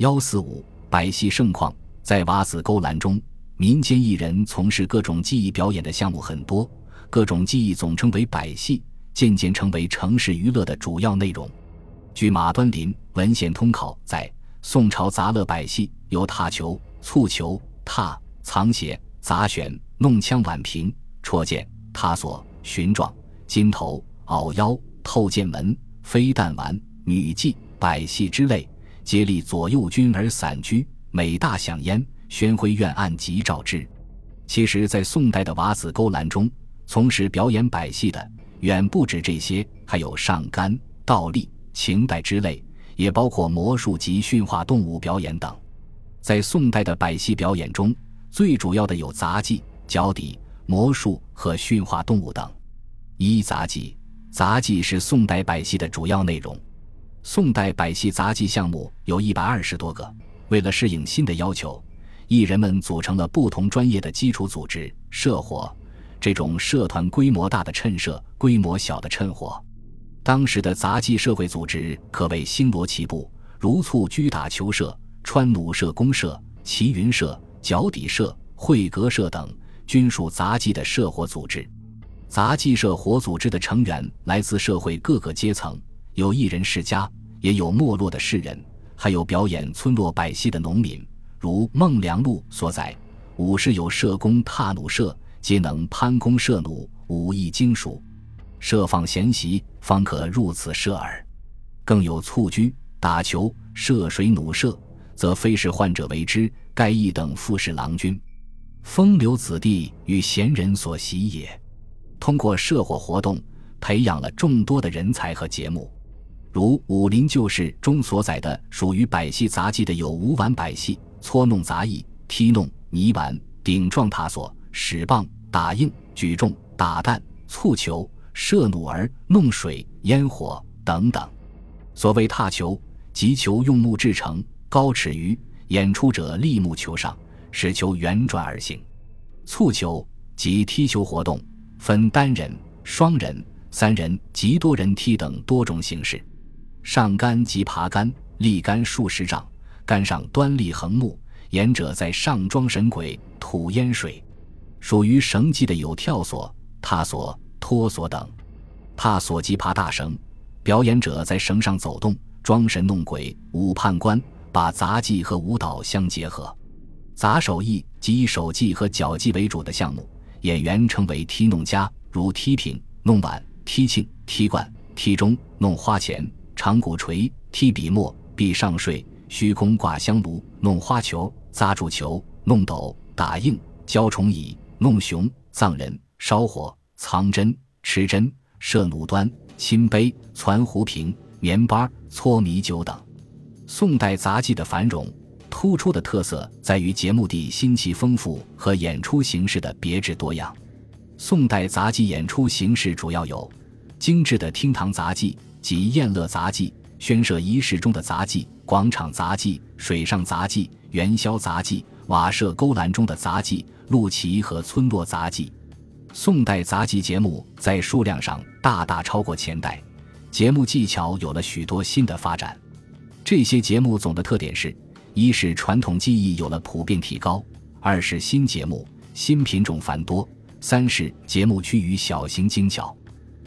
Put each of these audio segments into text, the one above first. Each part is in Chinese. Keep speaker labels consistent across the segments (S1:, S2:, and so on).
S1: 幺四五百戏盛况，在瓦子勾栏中，民间艺人从事各种技艺表演的项目很多，各种技艺总称为百戏，渐渐成为城市娱乐的主要内容。据马端林《文献通考》在宋朝杂乐百戏有踏球、蹴球、踏、藏鞋、杂选、弄枪、挽平、戳剑、踏索、寻状、金头、拗腰、透剑门、飞弹丸、女妓、百戏之类。接力左右军而散居，每大响焉，宣徽院按即召之。其实，在宋代的瓦子勾栏中，从事表演百戏的远不止这些，还有上杆、倒立、秦代之类，也包括魔术及驯化动物表演等。在宋代的百戏表演中，最主要的有杂技、脚底、魔术和驯化动物等。一杂技，杂技是宋代百戏的主要内容。宋代百戏杂技项目有一百二十多个。为了适应新的要求，艺人们组成了不同专业的基础组织社火。这种社团规模大的趁社，规模小的趁火。当时的杂技社会组织可谓星罗棋布，如蹴鞠打球社、穿弩社公社、齐云社、脚底社、会阁社等，均属杂技的社火组织。杂技社火组织的成员来自社会各个阶层。有艺人世家，也有没落的士人，还有表演村落百戏的农民。如《孟良禄》所载，武士有射弓踏弩射，皆能攀弓射弩，武艺精熟，设放闲席，方可入此射耳。更有蹴鞠、打球、涉水弩射，则非是患者为之。盖一等富士郎君，风流子弟与贤人所习也。通过社火活动，培养了众多的人才和节目。如《武林旧事》中所载的，属于百戏杂技的有五碗百戏、搓弄杂役、踢弄、泥丸、顶撞塔索、使棒、打硬、举重、打弹、蹴球、射弩儿、弄水、烟火等等。所谓踏球，即球用木制成，高尺余，演出者立木球上，使球圆转而行。蹴球即踢球活动，分单人、双人、三人及多人踢等多种形式。上杆即爬杆，立杆数十丈，杆上端立横木，演者在上装神鬼，吐烟水。属于绳技的有跳索、踏索、托索等。踏索即爬大绳，表演者在绳上走动，装神弄鬼，舞判官，把杂技和舞蹈相结合。杂手艺即以手技和脚技为主的项目，演员称为踢弄家，如踢瓶、弄碗、踢磬、踢罐、踢钟、弄花钱。长鼓槌、踢笔墨、壁上睡、虚空挂香炉、弄花球、扎住球、弄斗、打印、教虫蚁、弄熊、藏人、烧火、藏针、持针、射弩端、亲杯、攒壶瓶、棉巴、搓米酒等。宋代杂技的繁荣，突出的特色在于节目地新奇丰富和演出形式的别致多样。宋代杂技演出形式主要有精致的厅堂杂技。及宴乐杂技、宣社仪式中的杂技、广场杂技、水上杂技、元宵杂技、瓦舍勾栏中的杂技、路旗和村落杂技。宋代杂技节目在数量上大大超过前代，节目技巧有了许多新的发展。这些节目总的特点是：一是传统技艺有了普遍提高；二是新节目、新品种繁多；三是节目趋于小型精巧。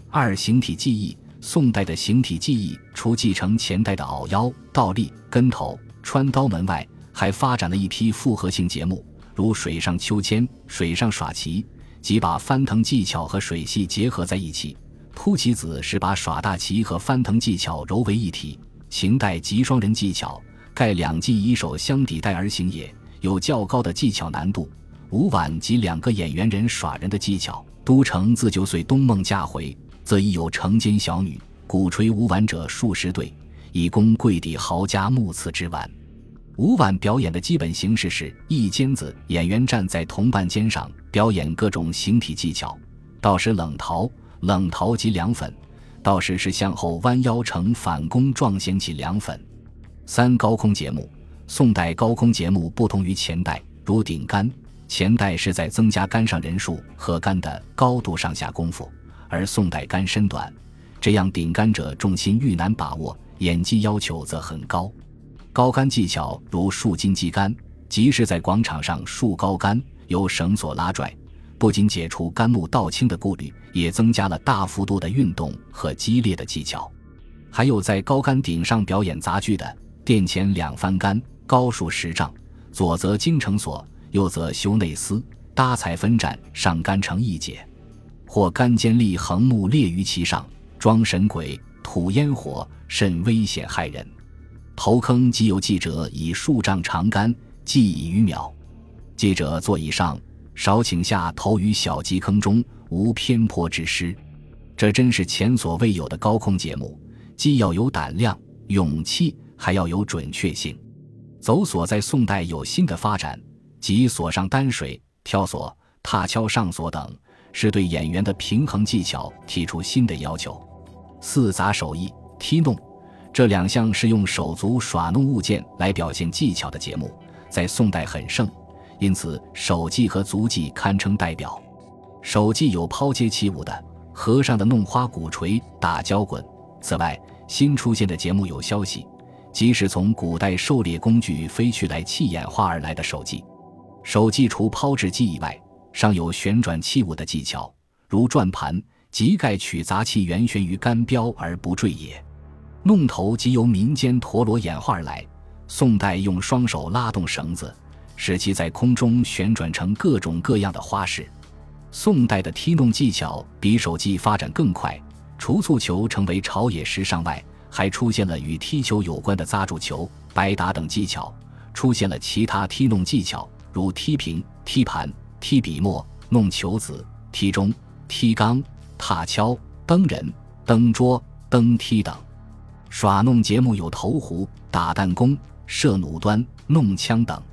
S1: 二形体技艺。宋代的形体技艺，除继承前代的拗腰、倒立、跟头、穿刀门外，还发展了一批复合性节目，如水上秋千、水上耍旗，即把翻腾技巧和水戏结合在一起；扑棋子是把耍大旗和翻腾技巧揉为一体；秦代即双人技巧，盖两技以手相抵带而行也，有较高的技巧难度；五碗即两个演员人耍人的技巧；都城自九岁东梦嫁回。则已有成奸小女，鼓吹舞碗者数十对，以供贵邸豪家目次之玩。舞碗表演的基本形式是一间子演员站在同伴肩上表演各种形体技巧。到时冷陶，冷陶即凉粉，到时是向后弯腰成反弓状掀起凉粉。三高空节目，宋代高空节目不同于前代，如顶杆，前代是在增加杆上人数和杆的高度上下功夫。而宋代杆身短，这样顶杆者重心愈难把握，演技要求则很高。高杆技巧如竖金鸡杆，即是在广场上竖高杆，由绳索拉拽，不仅解除杆木倒倾的顾虑，也增加了大幅度的运动和激烈的技巧。还有在高杆顶上表演杂剧的，殿前两翻杆，高数十丈，左则精成索，右则修内丝，搭彩分展，上杆成一节，或干尖立横木列于其上，装神鬼，吐烟火，甚危险害人。投坑即有记者以数丈长杆计以余秒，记者坐以上，少倾下投于小基坑中，无偏颇之失。这真是前所未有的高空节目，既要有胆量、勇气，还要有准确性。走索在宋代有新的发展，即索上担水、挑索、踏跷上索等，是对演员的平衡技巧提出新的要求。四杂手艺踢弄。这两项是用手足耍弄物件来表现技巧的节目，在宋代很盛，因此手技和足技堪称代表。手技有抛接起舞的，和尚的弄花鼓槌、打胶滚。此外，新出现的节目有消息，即是从古代狩猎工具飞去来器演化而来的手技。手技除抛掷技以外，尚有旋转器物的技巧，如转盘，即盖取杂器圆旋于杆标而不坠也。弄头即由民间陀螺演化而来，宋代用双手拉动绳子，使其在空中旋转成各种各样的花式。宋代的踢弄技巧比手技发展更快，除蹴球成为朝野时尚外，还出现了与踢球有关的扎住球、白打等技巧，出现了其他踢弄技巧，如踢平、踢盘、踢笔墨、弄球子、踢钟、踢缸、踏跷、蹬人、蹬桌、蹬梯等。耍弄节目有投壶、打弹弓、射弩端、弄枪等。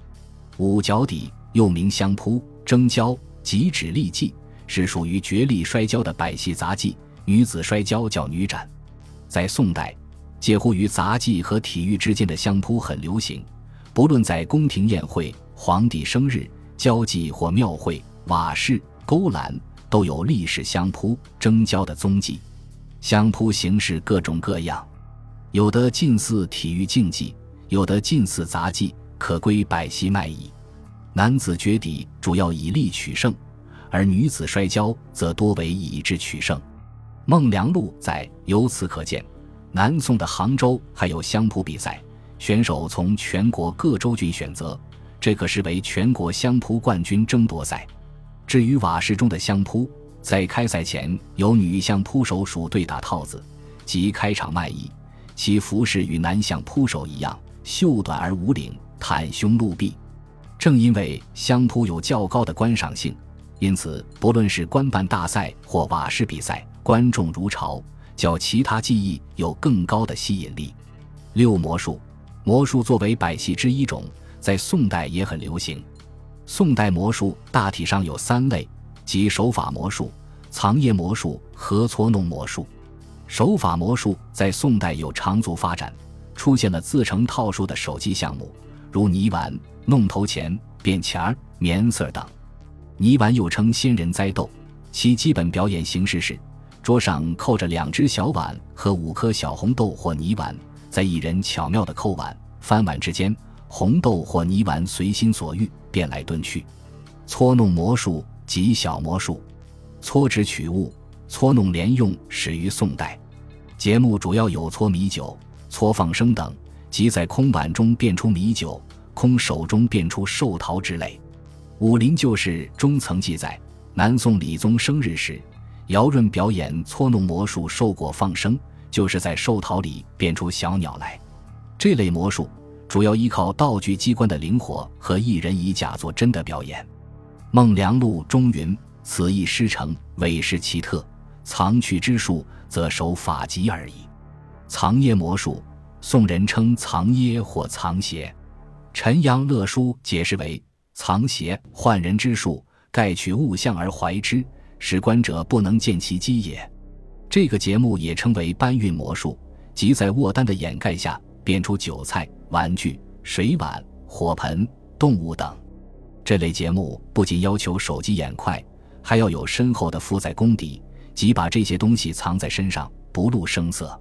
S1: 五脚底又名相扑、争交、及指力技，是属于角力摔跤的百戏杂技。女子摔跤叫女斩。在宋代，介乎于杂技和体育之间的相扑很流行，不论在宫廷宴会、皇帝生日、交际或庙会、瓦市、勾栏，都有历史相扑、争交的踪迹。相扑形式各种各样。有的近似体育竞技，有的近似杂技，可归百戏卖艺。男子决底主要以力取胜，而女子摔跤则多为以智取胜。孟良禄在，由此可见，南宋的杭州还有相扑比赛，选手从全国各州郡选择，这可视为全国相扑冠军争夺赛。至于瓦市中的相扑，在开赛前由女相扑手数对打套子，即开场卖艺。其服饰与男相扑手一样，袖短而无领，袒胸露臂。正因为相扑有较高的观赏性，因此不论是官办大赛或瓦市比赛，观众如潮，较其他技艺有更高的吸引力。六魔术，魔术作为百戏之一种，在宋代也很流行。宋代魔术大体上有三类，即手法魔术、藏掖魔术和搓弄魔术。手法魔术在宋代有长足发展，出现了自成套数的手技项目，如泥丸、弄头钱、变钱儿、棉色等。泥丸又称仙人栽豆，其基本表演形式是：桌上扣着两只小碗和五颗小红豆或泥丸，在一人巧妙的扣碗、翻碗之间，红豆或泥丸随心所欲变来遁去。搓弄魔术即小魔术，搓纸取物。搓弄连用始于宋代，节目主要有搓米酒、搓放生等，即在空碗中变出米酒，空手中变出寿桃之类。《武林旧事》中曾记载，南宋理宗生日时，姚润表演搓弄魔术寿果放生，就是在寿桃里变出小鸟来。这类魔术主要依靠道具机关的灵活和一人以假作真的表演。孟良禄中云：“此一师承，伪是奇特。”藏去之术，则守法籍而已。藏掖魔术，宋人称藏掖或藏邪。陈阳乐书解释为：藏邪，换人之术，盖取物象而怀之，使观者不能见其机也。这个节目也称为搬运魔术，即在卧单的掩盖下变出酒菜、玩具、水碗、火盆、动物等。这类节目不仅要求手疾眼快，还要有深厚的负载功底。即把这些东西藏在身上，不露声色。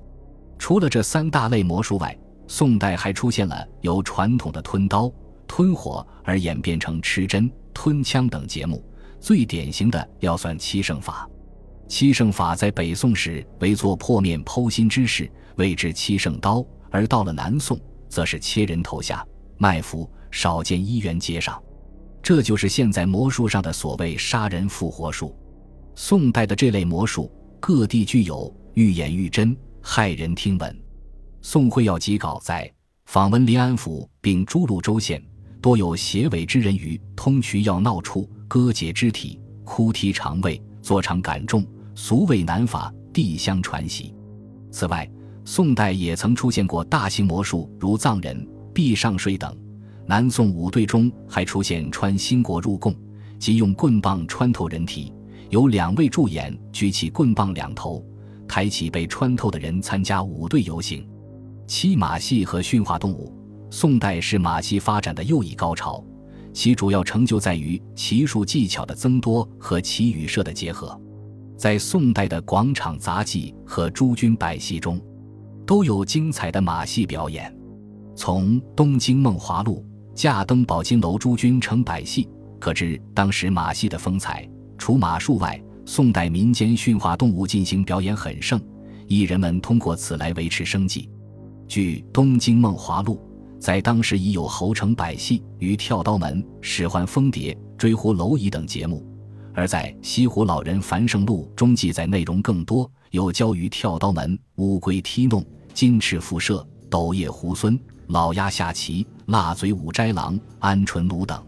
S1: 除了这三大类魔术外，宋代还出现了由传统的吞刀、吞火而演变成持针、吞枪等节目，最典型的要算七圣法。七圣法在北宋时为做破面剖心之事，谓之七圣刀；而到了南宋，则是切人头下、卖符，少见一元街上。这就是现在魔术上的所谓杀人复活术。宋代的这类魔术，各地具有愈演愈真、骇人听闻。宋会要集稿载，访问临安府，并诸路州县，多有邪伪之人于通渠要闹处割截肢体、哭啼肠胃、作肠感重，俗谓难法，地相传习。此外，宋代也曾出现过大型魔术，如藏人、壁上睡等。南宋五对中还出现穿新国入贡，即用棍棒穿透人体，有两位助演举起棍棒两头，抬起被穿透的人参加舞队游行。骑马戏和驯化动物，宋代是马戏发展的又一高潮，其主要成就在于骑术技巧的增多和骑与射的结合。在宋代的广场杂技和诸军百戏中，都有精彩的马戏表演。从《东京梦华录》驾登宝金楼诸军成百戏，可知当时马戏的风采。除马术外，宋代民间驯化动物进行表演很盛，艺人们通过此来维持生计。据《东京梦华录》，在当时已有侯成百戏与跳刀门、使唤蜂蝶、追狐蝼蚁等节目；而在《西湖老人繁盛录》中记载内容更多，有教于跳刀门、乌龟踢弄、金翅辐射、斗叶猢狲、老鸭下棋、蜡嘴五斋郎、鹌鹑奴等。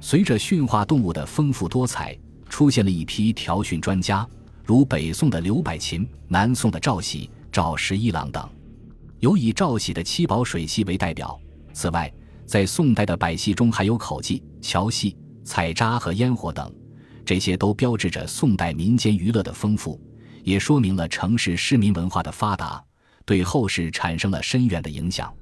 S1: 随着驯化动物的丰富多彩，出现了一批调训专家，如北宋的刘百琴、南宋的赵喜、赵十一郎等。有以赵喜的七宝水戏为代表。此外，在宋代的百戏中还有口技、桥戏、采扎和烟火等，这些都标志着宋代民间娱乐的丰富，也说明了城市市民文化的发达，对后世产生了深远的影响。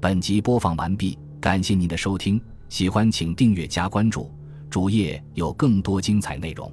S1: 本集播放完毕，感谢您的收听，喜欢请订阅加关注，主页有更多精彩内容。